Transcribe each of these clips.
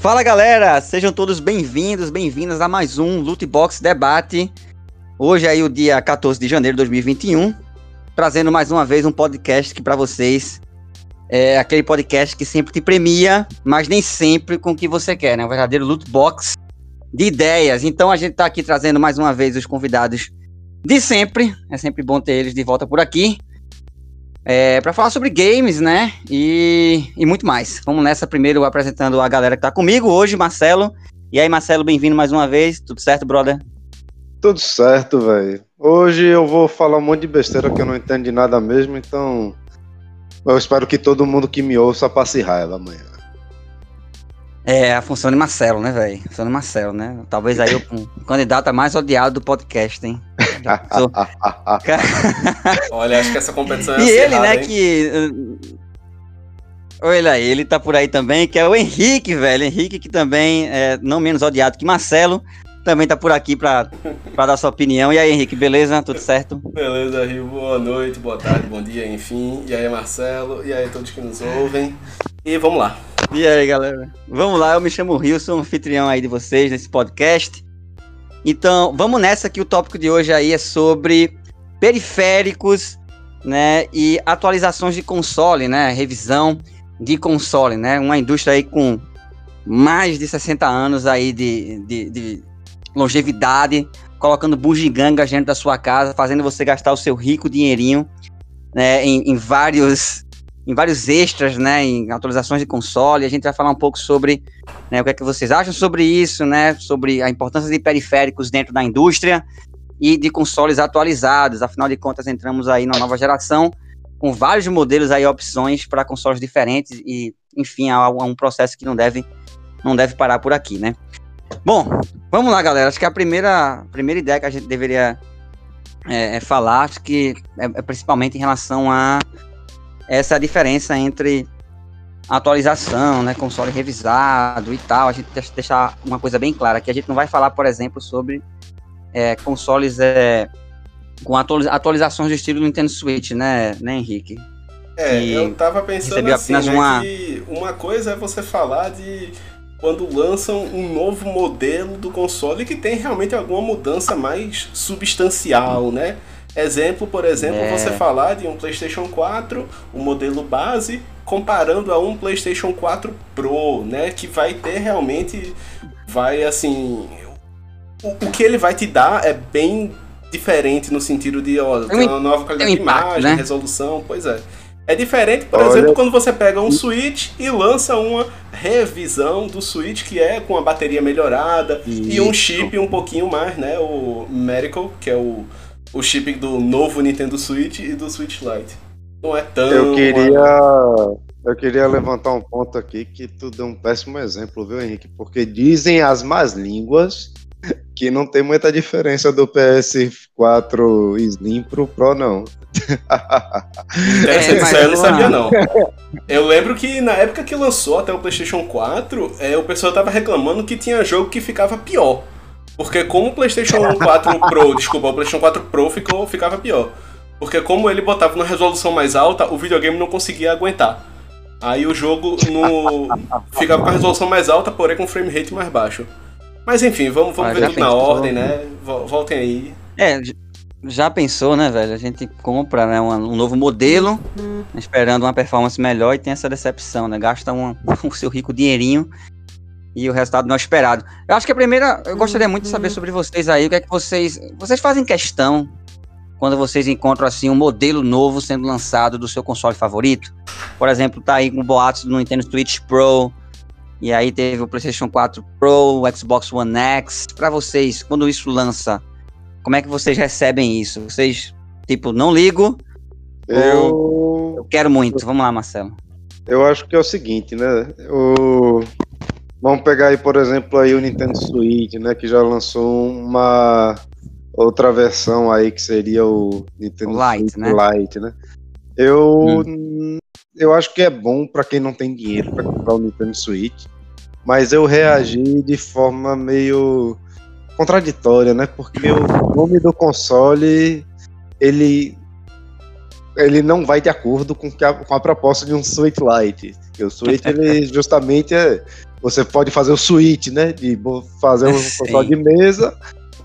Fala galera, sejam todos bem-vindos, bem-vindas a mais um Loot Box Debate. Hoje é aí o dia 14 de janeiro de 2021, trazendo mais uma vez um podcast que para vocês é aquele podcast que sempre te premia, mas nem sempre com o que você quer, né? Um verdadeiro loot box de ideias. Então a gente tá aqui trazendo mais uma vez os convidados de sempre. É sempre bom ter eles de volta por aqui. É, para falar sobre games, né? E, e muito mais. Vamos nessa primeiro apresentando a galera que tá comigo hoje, Marcelo. E aí, Marcelo, bem-vindo mais uma vez. Tudo certo, brother? Tudo certo, velho. Hoje eu vou falar um monte de besteira que eu não entendo de nada mesmo, então eu espero que todo mundo que me ouça passe raiva amanhã. É a função de Marcelo, né, velho? Função de Marcelo, né? Talvez aí o um candidato mais odiado do podcast, hein? Olha, acho que essa competição é E ele, né, hein? que. Olha, ele tá por aí também, que é o Henrique, velho. Henrique, que também é não menos odiado que Marcelo, também tá por aqui pra, pra dar sua opinião. E aí, Henrique, beleza? Tudo certo? Beleza, Rio. Boa noite, boa tarde, bom dia, enfim. E aí, Marcelo. E aí, todos que nos ouvem. E vamos lá. E aí, galera? Vamos lá, eu me chamo Rio, sou um anfitrião aí de vocês nesse podcast. Então, vamos nessa que o tópico de hoje aí é sobre periféricos, né, e atualizações de console, né, revisão de console, né, uma indústria aí com mais de 60 anos aí de, de, de longevidade, colocando bugigangas dentro da sua casa, fazendo você gastar o seu rico dinheirinho, né, em, em vários em vários extras, né, em atualizações de console. A gente vai falar um pouco sobre né, o que é que vocês acham sobre isso, né, sobre a importância de periféricos dentro da indústria e de consoles atualizados. Afinal de contas, entramos aí numa nova geração com vários modelos aí, opções para consoles diferentes e, enfim, há um processo que não deve, não deve parar por aqui, né. Bom, vamos lá, galera. Acho que a primeira, primeira ideia que a gente deveria é, é falar, acho que é, é principalmente em relação a essa é diferença entre atualização, né, console revisado e tal. A gente que deixar uma coisa bem clara, que a gente não vai falar, por exemplo, sobre é, consoles é, com atualizações do estilo Nintendo Switch, né, né Henrique? É, eu tava pensando assim, né, uma... que uma coisa é você falar de quando lançam um novo modelo do console que tem realmente alguma mudança mais substancial, né? Exemplo, por exemplo, é. você falar de um PlayStation 4, o modelo base, comparando a um PlayStation 4 Pro, né? Que vai ter realmente. Vai assim. O, o que ele vai te dar é bem diferente no sentido de, ó, tem uma nova qualidade de imagem, né? resolução, pois é. É diferente, por Olha. exemplo, quando você pega um Switch e lança uma revisão do Switch que é com a bateria melhorada Isso. e um chip um pouquinho mais, né? O Miracle, que é o o chip do novo Nintendo Switch e do Switch Lite. Não é tão. Eu queria. Eu queria levantar um ponto aqui que tu deu um péssimo exemplo, viu, Henrique? Porque dizem as más línguas que não tem muita diferença do PS4 Slim pro Pro, não. É, isso aí eu não sabia, não. Eu lembro que na época que lançou até o PlayStation 4, é, o pessoal tava reclamando que tinha jogo que ficava pior. Porque como o PlayStation 4 Pro, desculpa, o PlayStation 4 Pro ficou, ficava pior. Porque como ele botava na resolução mais alta, o videogame não conseguia aguentar. Aí o jogo no... ficava com a resolução mais alta, porém com frame rate mais baixo. Mas enfim, vamos, vamos ah, ver tudo na ordem, né? Voltem aí. É, já pensou, né, velho? A gente compra né, um, um novo modelo, esperando uma performance melhor e tem essa decepção, né? Gasta um, o seu rico dinheirinho e o resultado não é esperado. Eu acho que a primeira, eu gostaria muito de saber uhum. sobre vocês aí, o que é que vocês, vocês fazem questão quando vocês encontram assim um modelo novo sendo lançado do seu console favorito? Por exemplo, tá aí com boatos do Nintendo Switch Pro, e aí teve o PlayStation 4 Pro, o Xbox One X. Para vocês, quando isso lança, como é que vocês recebem isso? Vocês, tipo, não ligo? Eu, eu quero muito. Vamos lá, Marcelo. Eu acho que é o seguinte, né? O Vamos pegar aí, por exemplo, aí o Nintendo Switch, né, que já lançou uma outra versão aí que seria o Nintendo Lite, Switch né? Lite, né? Eu hum. eu acho que é bom para quem não tem dinheiro para comprar o Nintendo Switch, mas eu reagi de forma meio contraditória, né? Porque o nome do console ele ele não vai de acordo com, a, com a proposta de um Switch Lite. o Switch, ele justamente é. Você pode fazer o Switch, né? De fazer um Sim. console de mesa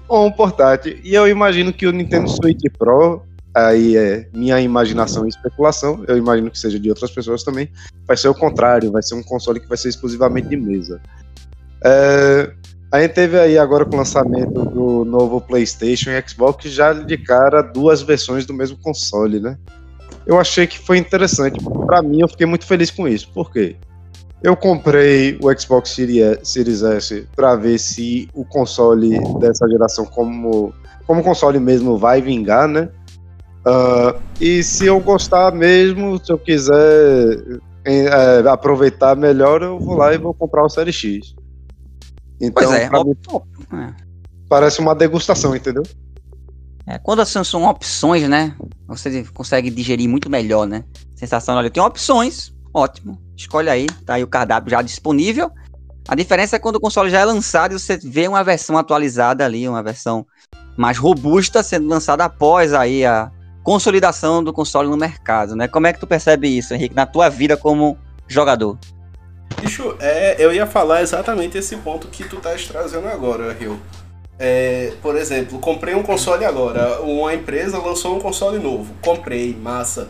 ou um portátil. E eu imagino que o Nintendo Switch Pro, aí é minha imaginação e especulação, eu imagino que seja de outras pessoas também, vai ser o contrário, vai ser um console que vai ser exclusivamente de mesa. É, a gente teve aí agora com o lançamento do novo PlayStation e Xbox já de cara duas versões do mesmo console, né? Eu achei que foi interessante. Para mim, eu fiquei muito feliz com isso. Por quê? Eu comprei o Xbox Series S para ver se o console dessa geração, como, como console mesmo, vai vingar, né? Uh, e se eu gostar mesmo, se eu quiser é, aproveitar melhor, eu vou lá e vou comprar o Série X. Então, pois é, mim, é. parece uma degustação, entendeu? É, quando são opções, né? Você consegue digerir muito melhor, né? Sensação, olha, tem opções, ótimo. Escolhe aí, tá aí o cardápio já disponível. A diferença é quando o console já é lançado e você vê uma versão atualizada ali, uma versão mais robusta sendo lançada após aí a consolidação do console no mercado, né? Como é que tu percebe isso, Henrique, na tua vida como jogador? Bicho, é, eu ia falar exatamente esse ponto que tu estás trazendo agora, Rio. É, por exemplo, comprei um console agora, uma empresa lançou um console novo, comprei, massa.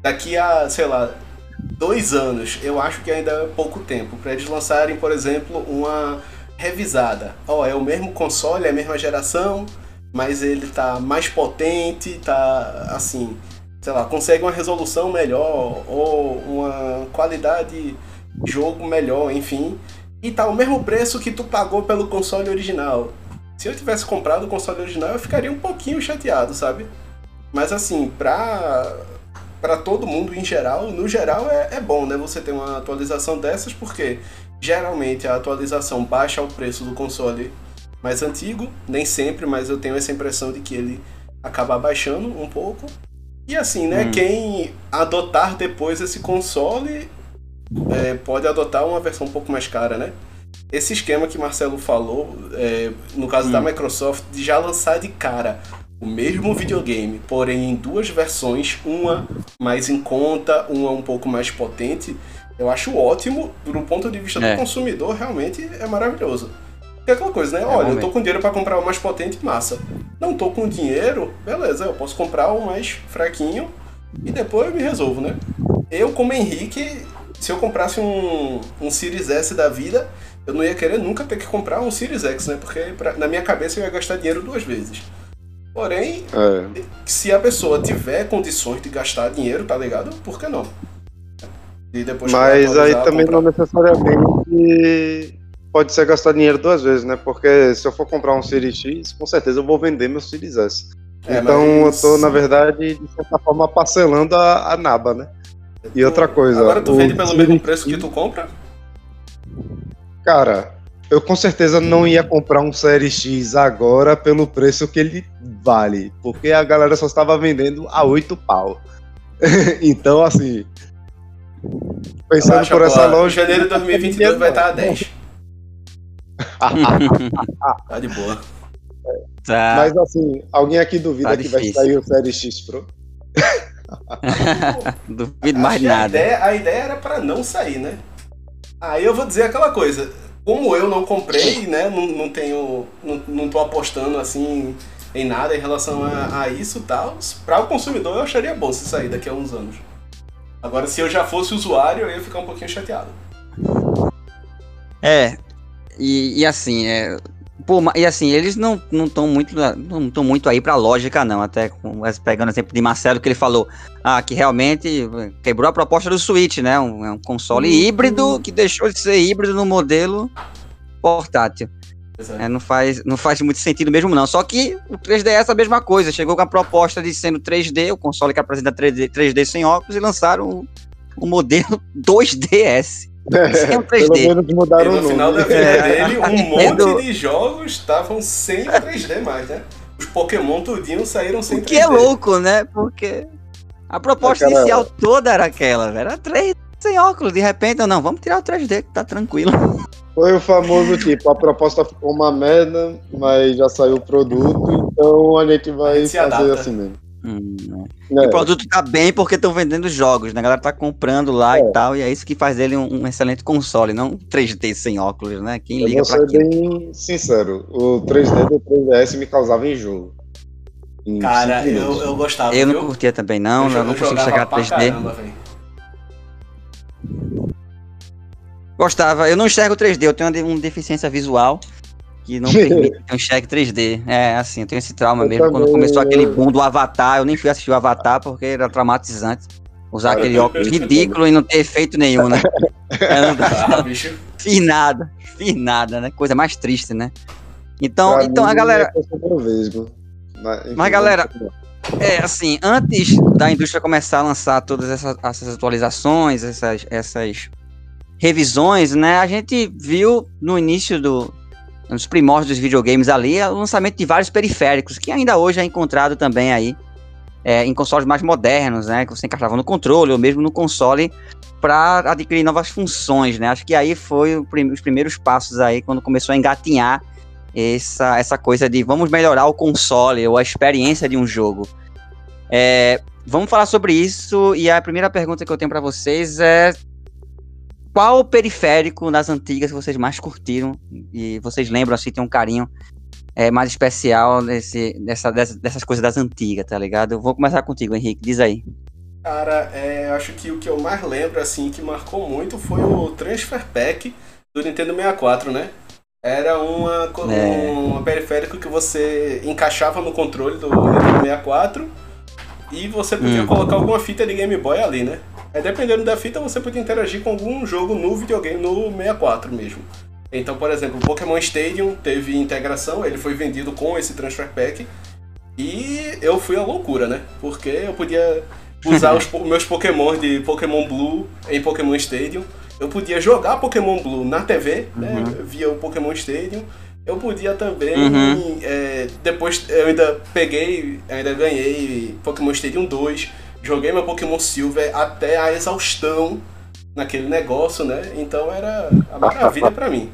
Daqui a, sei lá, dois anos, eu acho que ainda é pouco tempo, para eles lançarem, por exemplo, uma revisada. Ó, oh, é o mesmo console, é a mesma geração, mas ele tá mais potente, tá assim, sei lá, consegue uma resolução melhor ou uma qualidade jogo melhor, enfim. E tá o mesmo preço que tu pagou pelo console original. Se eu tivesse comprado o console original, eu ficaria um pouquinho chateado, sabe? Mas assim, pra, pra todo mundo em geral, no geral é, é bom, né? Você ter uma atualização dessas, porque geralmente a atualização baixa o preço do console mais antigo, nem sempre, mas eu tenho essa impressão de que ele acaba baixando um pouco. E assim, né? Hum. Quem adotar depois esse console é, pode adotar uma versão um pouco mais cara, né? Esse esquema que Marcelo falou, é, no caso hum. da Microsoft, de já lançar de cara o mesmo videogame, porém em duas versões, uma mais em conta, uma um pouco mais potente, eu acho ótimo, do ponto de vista é. do consumidor, realmente é maravilhoso. É aquela coisa, né? É Olha, eu tô com dinheiro para comprar o mais potente, massa. Não tô com dinheiro, beleza, eu posso comprar o mais fraquinho e depois eu me resolvo, né? Eu, como Henrique, se eu comprasse um, um Series S da vida, eu não ia querer nunca ter que comprar um Series X, né? Porque pra, na minha cabeça eu ia gastar dinheiro duas vezes. Porém, é. se a pessoa tiver condições de gastar dinheiro, tá ligado? Por que não? E depois Mas aí também comprar. não necessariamente pode ser gastar dinheiro duas vezes, né? Porque se eu for comprar um Series X, com certeza eu vou vender meu Series S. É, então mas... eu tô, na verdade, de certa forma, parcelando a, a naba, né? E outra coisa. Agora tu vende pelo mesmo preço que tu compra? Cara, eu com certeza não ia comprar um Série X agora pelo preço que ele vale, porque a galera só estava vendendo a 8 pau. então, assim, pensando por essa loja. Em janeiro de 2022 vai estar a 10. tá de boa. Tá. Mas assim, alguém aqui duvida tá que vai sair o Série X Pro? Duvido mais nada. A ideia, a ideia era para não sair, né? Aí eu vou dizer aquela coisa. Como eu não comprei, né? Não, não tenho. Não, não tô apostando assim em nada em relação a, a isso e tal. Para o consumidor eu acharia bom se sair daqui a uns anos. Agora, se eu já fosse usuário, eu ia ficar um pouquinho chateado. É, e, e assim, é, Pô, e assim, eles não estão muito, não tão muito aí pra lógica, não. Até pegando o exemplo de Marcelo, que ele falou ah, que realmente quebrou a proposta do Switch, né? Um, é um console uhum. híbrido que deixou de ser híbrido no modelo portátil. É, não, faz, não faz muito sentido mesmo, não. Só que o 3DS é a mesma coisa. Chegou com a proposta de sendo 3D, o console que apresenta 3D, 3D sem óculos, e lançaram o, o modelo 2DS. É, um 3D. Pelo menos mudaram e no final da vida é. dele, um monte de jogos estavam sem 3D mais, né? Os Pokémon tudinho saíram sem 3D. O que é louco, né? Porque a proposta aquela... inicial toda era aquela, velho. Era 3D sem óculos. De repente, não, vamos tirar o 3D, que tá tranquilo. Foi o famoso tipo, a proposta ficou uma merda, mas já saiu o produto, então a gente vai a gente fazer assim mesmo. Hum, é. E o produto tá bem porque estão vendendo jogos, né? A galera tá comprando lá é. e tal, e é isso que faz dele um, um, excelente console, não 3D sem óculos, né? Quem liga Eu vou ser bem sincero, o 3D do 3DS me causava enjoo. Cara, eu, eu gostava. Eu não curtia também, não, eu, eu não consigo chegar a 3D. Caramba, Gostava, eu não enxergo 3D, eu tenho uma deficiência visual que não permite que eu enxergue 3D. É, assim, eu tenho esse trauma eu mesmo. Também, Quando começou aquele boom do Avatar, eu nem fui assistir o Avatar porque era traumatizante. Usar Cara, aquele óculos ridículo e não ter efeito nenhum, né? é. Ah, fiz nada, fiz nada, né? Coisa mais triste, né? Então, pra então a galera. É Mas, galera, é assim, antes da indústria começar a lançar todas essas, essas atualizações, essas, essas revisões, né? A gente viu no início do, nos primórdios dos videogames ali, é o lançamento de vários periféricos, que ainda hoje é encontrado também aí é, em consoles mais modernos, né? Que você encaixava no controle ou mesmo no console para adquirir novas funções, né? Acho que aí foi os primeiros passos aí quando começou a engatinhar essa, essa coisa de vamos melhorar o console ou a experiência de um jogo. É, vamos falar sobre isso e a primeira pergunta que eu tenho para vocês é qual periférico das antigas vocês mais curtiram e vocês lembram assim, tem um carinho é, mais especial desse, dessa, dessas, dessas coisas das antigas, tá ligado? Eu vou começar contigo, Henrique, diz aí. Cara, é, acho que o que eu mais lembro, assim, que marcou muito foi o Transfer Pack do Nintendo 64, né? Era uma, é. um periférico que você encaixava no controle do Nintendo 64 e você podia hum. colocar alguma fita de Game Boy ali, né? Aí, dependendo da fita, você podia interagir com algum jogo no videogame, no 64 mesmo. Então, por exemplo, o Pokémon Stadium teve integração, ele foi vendido com esse Transfer Pack. E eu fui a loucura, né? Porque eu podia usar os meus Pokémon de Pokémon Blue em Pokémon Stadium. Eu podia jogar Pokémon Blue na TV, né? uhum. Via o Pokémon Stadium. Eu podia também. Uhum. É, depois eu ainda peguei, ainda ganhei Pokémon Stadium 2 Joguei meu Pokémon Silver até a exaustão naquele negócio, né? Então era a maravilha para mim.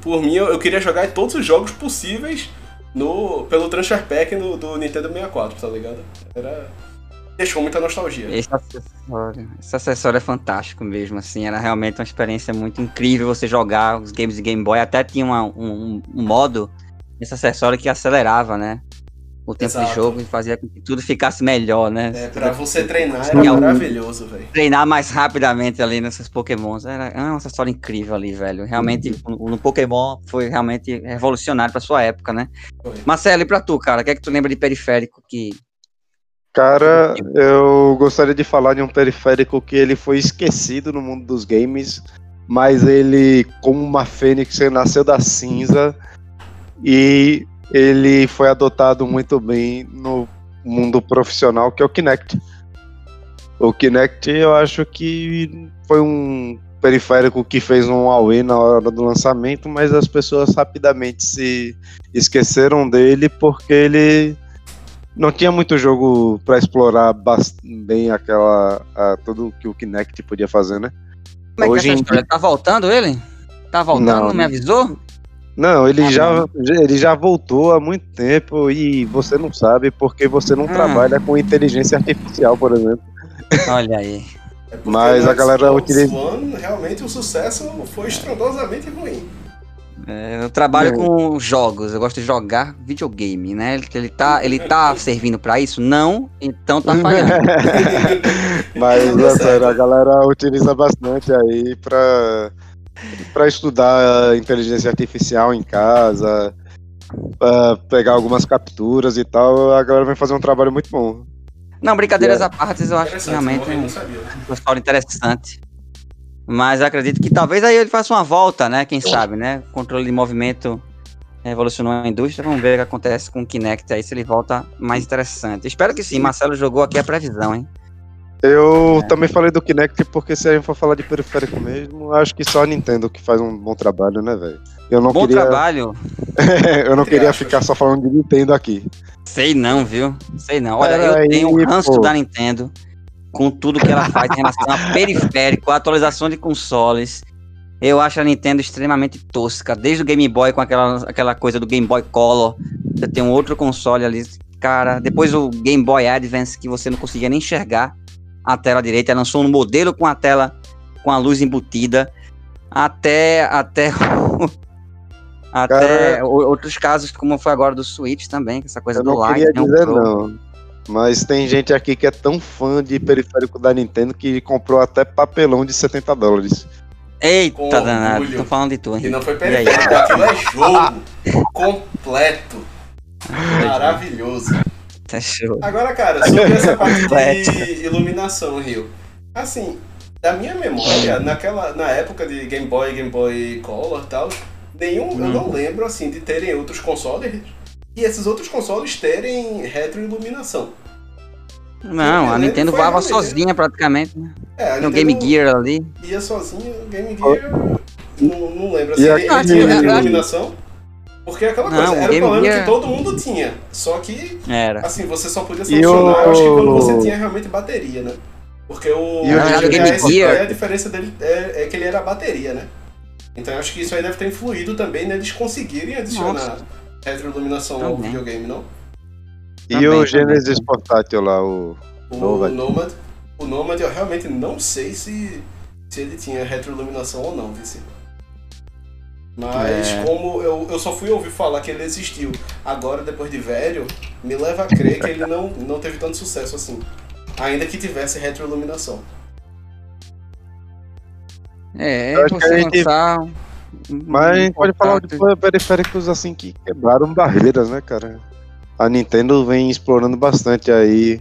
Por mim, eu, eu, queria jogar todos os jogos possíveis no, pelo Transfer Pack no, do Nintendo 64, tá ligado? Era. Deixou muita nostalgia. Esse acessório, esse acessório é fantástico mesmo, assim, era realmente uma experiência muito incrível você jogar os games de Game Boy, até tinha uma, um, um modo nesse acessório que acelerava, né? O tempo Exato. de jogo e fazia com que tudo ficasse melhor, né? É, pra você treinar era maravilhoso, velho. Treinar mais rapidamente ali nesses pokémons. Era, era uma história incrível ali, velho. Realmente, uhum. no Pokémon foi realmente revolucionário pra sua época, né? Foi. Marcelo, e pra tu, cara? O que é que tu lembra de periférico que... Cara, eu gostaria de falar de um periférico que ele foi esquecido no mundo dos games, mas ele, como uma fênix, nasceu da cinza e ele foi adotado muito bem no mundo profissional, que é o Kinect. O Kinect, eu acho que foi um periférico que fez um Huawei na hora do lançamento, mas as pessoas rapidamente se esqueceram dele porque ele não tinha muito jogo para explorar bem aquela a, tudo que o Kinect podia fazer, né? Como é que é essa história? Tá voltando ele? Tá voltando? Não, não me avisou? Não, ele, ah, já, ele já voltou há muito tempo e você não sabe porque você não ah. trabalha com inteligência artificial, por exemplo. Olha aí. É Mas a galera utiliza. Realmente o sucesso foi estrondosamente ruim. É, eu trabalho é. com jogos, eu gosto de jogar videogame, né? Ele tá, ele tá servindo para isso? Não, então tá falhando. Mas, é sério, a galera utiliza bastante aí pra para estudar inteligência artificial em casa, para pegar algumas capturas e tal, a galera vai fazer um trabalho muito bom. Não, brincadeiras é. à parte, eu acho que realmente é uma história interessante. Mas acredito que talvez aí ele faça uma volta, né? Quem sabe, né? O controle de movimento revolucionou a indústria. Vamos ver o que acontece com o Kinect aí, se ele volta mais interessante. Espero que sim. Marcelo jogou aqui a previsão, hein? Eu é. também falei do Kinect porque se a gente for falar de periférico mesmo, acho que só a Nintendo que faz um bom trabalho, né, velho? Eu não bom queria... trabalho? eu não queria ficar só falando de Nintendo aqui. Sei não, viu? Sei não. Olha, eu aí, tenho um ranço da Nintendo com tudo que ela faz em relação a periférico, a atualização de consoles. Eu acho a Nintendo extremamente tosca. Desde o Game Boy com aquela, aquela coisa do Game Boy Color. Você tem um outro console ali cara. Depois o Game Boy Advance, que você não conseguia nem enxergar a tela direita, lançou um modelo com a tela com a luz embutida, até até até cara, outros casos, como foi agora do Switch também, essa coisa do light. Não queria né, dizer não, mas tem gente aqui que é tão fã de periférico da Nintendo que comprou até papelão de 70 dólares. Eita, danado, tô falando de tudo. E não foi periférico, aquilo é jogo completo. Maravilhoso. Tá show. Agora, cara, sobre essa parte de iluminação, Rio. Assim, da minha memória, naquela, na época de Game Boy, Game Boy Color e tal, nenhum, hum. eu não lembro, assim, de terem outros consoles e esses outros consoles terem retroiluminação. Não, a Nintendo voava sozinha praticamente, né? É, no Game Gear ali. Ia sozinha, o Game Gear. Não, não lembro assim. Ele, ele tinha retroiluminação? Porque é aquela não, coisa, era o problema Gear... que todo mundo tinha. Só que, era. assim, você só podia solucionar, o... acho que quando você tinha realmente bateria, né? Porque o, e o a, Game Gear... a diferença dele é, é, que ele era bateria, né? Então eu acho que isso aí deve ter influído também neles conseguirem adicionar Nossa. retroiluminação ao videogame, não? E também, o Genesis portátil lá, o, o Nomad. Nomad. O Nomad eu realmente não sei se, se ele tinha retroiluminação ou não, vice. Mas é. como eu, eu só fui ouvir falar que ele existiu agora, depois de velho, me leva a crer que ele não, não teve tanto sucesso assim. Ainda que tivesse retroiluminação. É, você gente... lançar. Mas a gente pode falar de periféricos assim que quebraram barreiras, né, cara? A Nintendo vem explorando bastante aí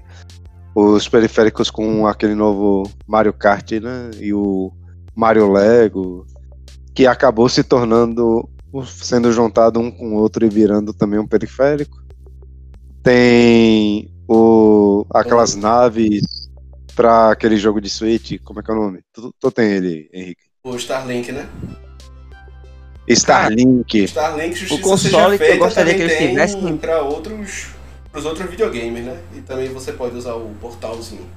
os periféricos com aquele novo Mario Kart, né? E o Mario Lego, que acabou se tornando sendo juntado um com o outro e virando também um periférico. Tem o aquelas naves para aquele jogo de Switch, como é que é o nome? Tu, tu tem ele, Henrique? O Starlink, né? Starlink. Starlink Justiça o console que eu gostaria que eles tivessem para outros os outros videogames, né? E também você pode usar o portalzinho.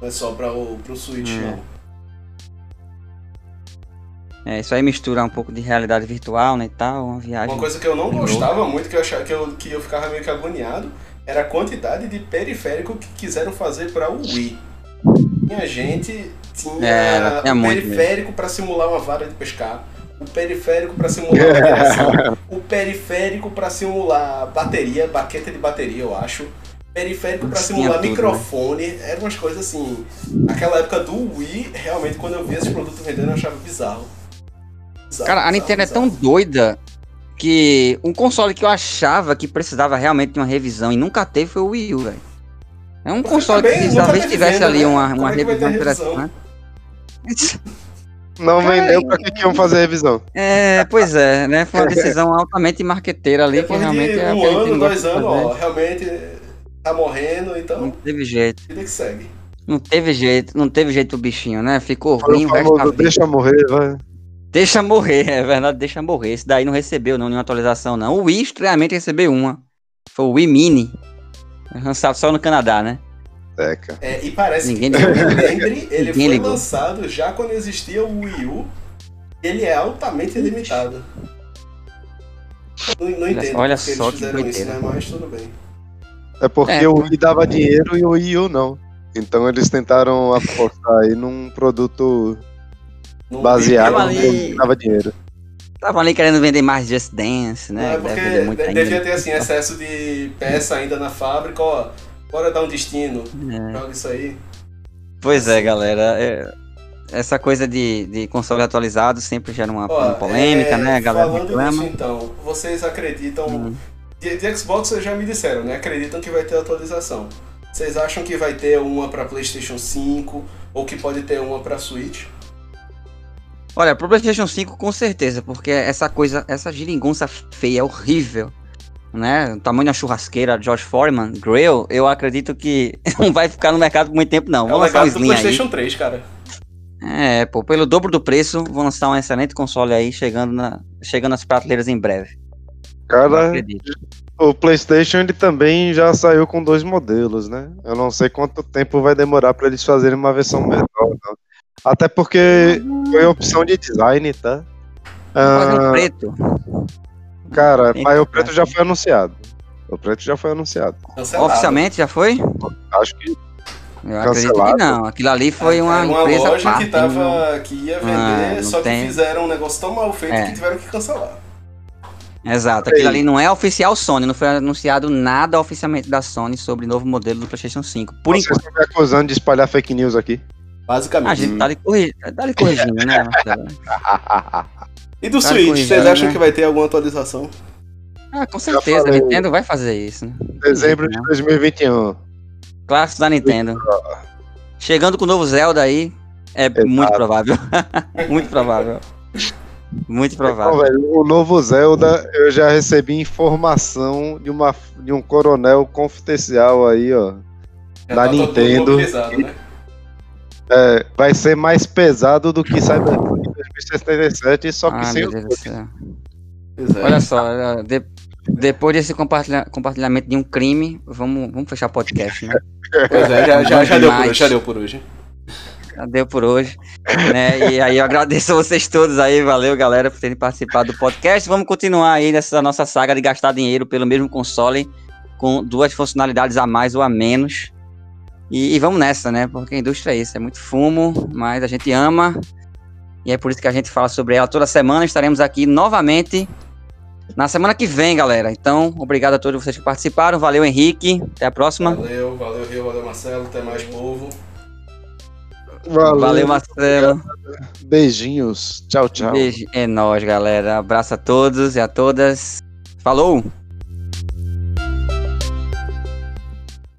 Não é só para o pro Switch, hum. não. É, isso aí mistura um pouco de realidade virtual, né, e tal, uma viagem. Uma coisa que eu não gostava muito, que eu, achava, que, eu, que eu ficava meio que agoniado, era a quantidade de periférico que quiseram fazer para o Wii. Tinha gente, tinha é, um periférico para simular uma vara de pescar, o periférico para simular uma direção, o periférico para simular bateria, baqueta de bateria, eu acho. Periférico para simular tudo, né? microfone, né? eram umas coisas assim. Naquela época do Wii, realmente, quando eu via esses produtos vendendo, eu achava bizarro. Bizarro Cara, a Nintendo bizarro. é tão doida que um console que eu achava que precisava realmente de uma revisão e nunca teve foi o Wii U, velho. É um console também, que talvez tivesse ali né? uma, uma é revisão interessante. Não Cara, vendeu pra que iam fazer a revisão. É, pois é, né? Foi uma decisão altamente marqueteira ali, Depois que realmente de é um ano, dois anos, ó, realmente tá morrendo, então. Não teve jeito. Vida que segue. Não teve jeito, não teve jeito o bichinho, né? Ficou ruim da Deixa morrer, vai. Deixa morrer, é verdade, deixa morrer. Esse daí não recebeu não, nenhuma atualização, não. O Wii estranhamente recebeu uma. Foi o Wii Mini. Lançado só no Canadá, né? É, cara. É, e parece Ninguém que, lembre, ele Ninguém foi ligou. lançado já quando existia o Wii U. Ele é altamente limitado. Não, não entendo olha só eles fizeram isso, né? Mas tudo bem. É porque é, o Wii dava dinheiro e o Wii U não. Então eles tentaram apostar aí num produto baseado ali... dava dinheiro. Estavam ali querendo vender mais Just Dance, né? É porque Deve devia ter assim, excesso de peça ainda na fábrica, ó. Bora dar um destino. É. Joga isso aí. Pois é, galera. É, essa coisa de, de console atualizado sempre gera uma, ó, uma polêmica, é, né? A galera falando reclama. Disso, então, vocês acreditam. Hum. De, de Xbox vocês já me disseram, né? Acreditam que vai ter atualização. Vocês acham que vai ter uma para PlayStation 5 ou que pode ter uma para Switch? Olha, pro PlayStation 5 com certeza, porque essa coisa, essa giringonça feia, horrível, né? O tamanho da churrasqueira Josh Foreman, Grail, eu acredito que não vai ficar no mercado por muito tempo, não. É Vamos lançar um Slim PlayStation aí. 3, cara. É, pô, pelo dobro do preço, vão lançar um excelente console aí, chegando, na, chegando nas prateleiras em breve. Cara, o PlayStation ele também já saiu com dois modelos, né? Eu não sei quanto tempo vai demorar para eles fazerem uma versão menor. Não. Até porque foi opção de design, tá? Ah, preto. Cara, mas o preto já foi anunciado. O preto já foi anunciado. Cancelado. Oficialmente já foi? Acho que. Eu acredito que não. Aquilo ali foi uma, uma empresa loja parte, que, tava, que ia vender, ah, só tem... que fizeram um negócio tão mal feito é. que tiveram que cancelar. Exato, aquilo ali não é oficial Sony, não foi anunciado nada oficialmente da Sony sobre o novo modelo do PlayStation 5. Por Vocês enquanto. estão me acusando de espalhar fake news aqui. Basicamente. A gente tá ali, corri... tá ali corrigindo, né? e do tá Switch, vocês acham né? que vai ter alguma atualização? Ah, com certeza, a Nintendo vai fazer isso. Né? Dezembro de 2021. Clássico da Nintendo. Chegando com o novo Zelda aí, é Exato. muito provável. muito provável. Muito provável. Então, velho, o novo Zelda, eu já recebi informação de, uma, de um coronel confidencial aí, ó. Já da tá Nintendo. Né? É, vai ser mais pesado do que Cyberpunk 2077, só que ah, sem o. Olha só, de, depois desse compartilha, compartilhamento de um crime, vamos, vamos fechar o podcast, né? Pois é, já, já, já, deu por, já deu por hoje. Já deu por hoje. Né? E aí eu agradeço a vocês todos aí, valeu galera por terem participado do podcast. Vamos continuar aí nessa nossa saga de gastar dinheiro pelo mesmo console, com duas funcionalidades a mais ou a menos. E, e vamos nessa, né? Porque a indústria é isso, é muito fumo, mas a gente ama. E é por isso que a gente fala sobre ela toda semana. Estaremos aqui novamente na semana que vem, galera. Então, obrigado a todos vocês que participaram. Valeu, Henrique. Até a próxima. Valeu, valeu, Rio, valeu, Marcelo. Até mais, povo. Valeu, valeu Marcelo. Beijinhos. Tchau, tchau. Beijo. É nóis, galera. Abraço a todos e a todas. Falou!